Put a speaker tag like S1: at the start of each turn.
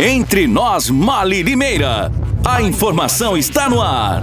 S1: Entre nós, Mali Limeira. A informação está no ar.